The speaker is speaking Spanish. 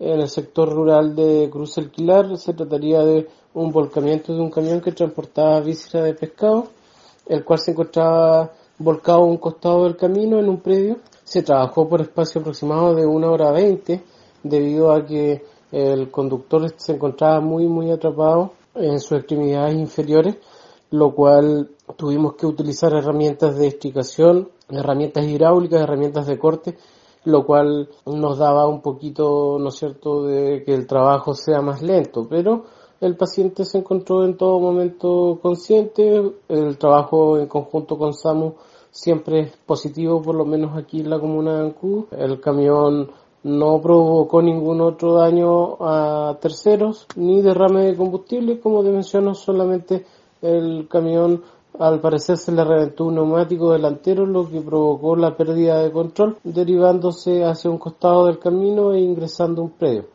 en el sector rural de Cruz Alquilar. Se trataría de un volcamiento de un camión que transportaba vísceras de pescado, el cual se encontraba volcado a un costado del camino en un predio. Se trabajó por espacio aproximado de una hora veinte debido a que el conductor se encontraba muy muy atrapado en sus extremidades inferiores, lo cual tuvimos que utilizar herramientas de extricación, herramientas hidráulicas, herramientas de corte, lo cual nos daba un poquito, ¿no es cierto?, de que el trabajo sea más lento, pero el paciente se encontró en todo momento consciente, el trabajo en conjunto con SAMU siempre es positivo, por lo menos aquí en la comuna de Ancú. El camión no provocó ningún otro daño a terceros ni derrame de combustible, como te menciono, solamente el camión al parecer se le reventó un neumático delantero, lo que provocó la pérdida de control, derivándose hacia un costado del camino e ingresando un predio.